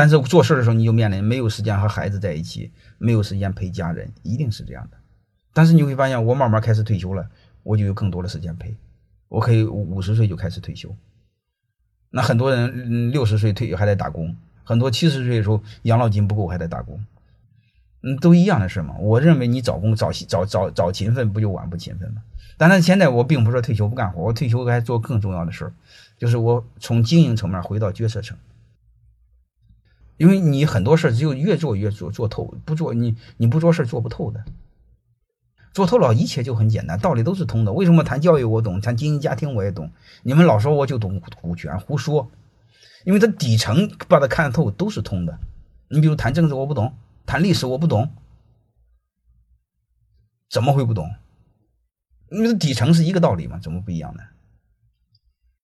但是做事的时候你就面临没有时间和孩子在一起，没有时间陪家人，一定是这样的。但是你会发现，我慢慢开始退休了，我就有更多的时间陪，我可以五十岁就开始退休。那很多人六十岁退休还在打工，很多七十岁的时候养老金不够还在打工，嗯，都一样的事嘛。我认为你找工早早早早勤奋，不就晚不勤奋吗？但是现在我并不是说退休不干活，我退休还做更重要的事儿，就是我从经营层面回到决策层。因为你很多事只有越做越做做透，不做你你不做事做不透的。做透了，一切就很简单，道理都是通的。为什么谈教育我懂，谈经营家庭我也懂？你们老说我就懂股权，胡说。因为它底层把它看透都是通的。你比如谈政治我不懂，谈历史我不懂，怎么会不懂？因为底层是一个道理嘛，怎么不一样呢？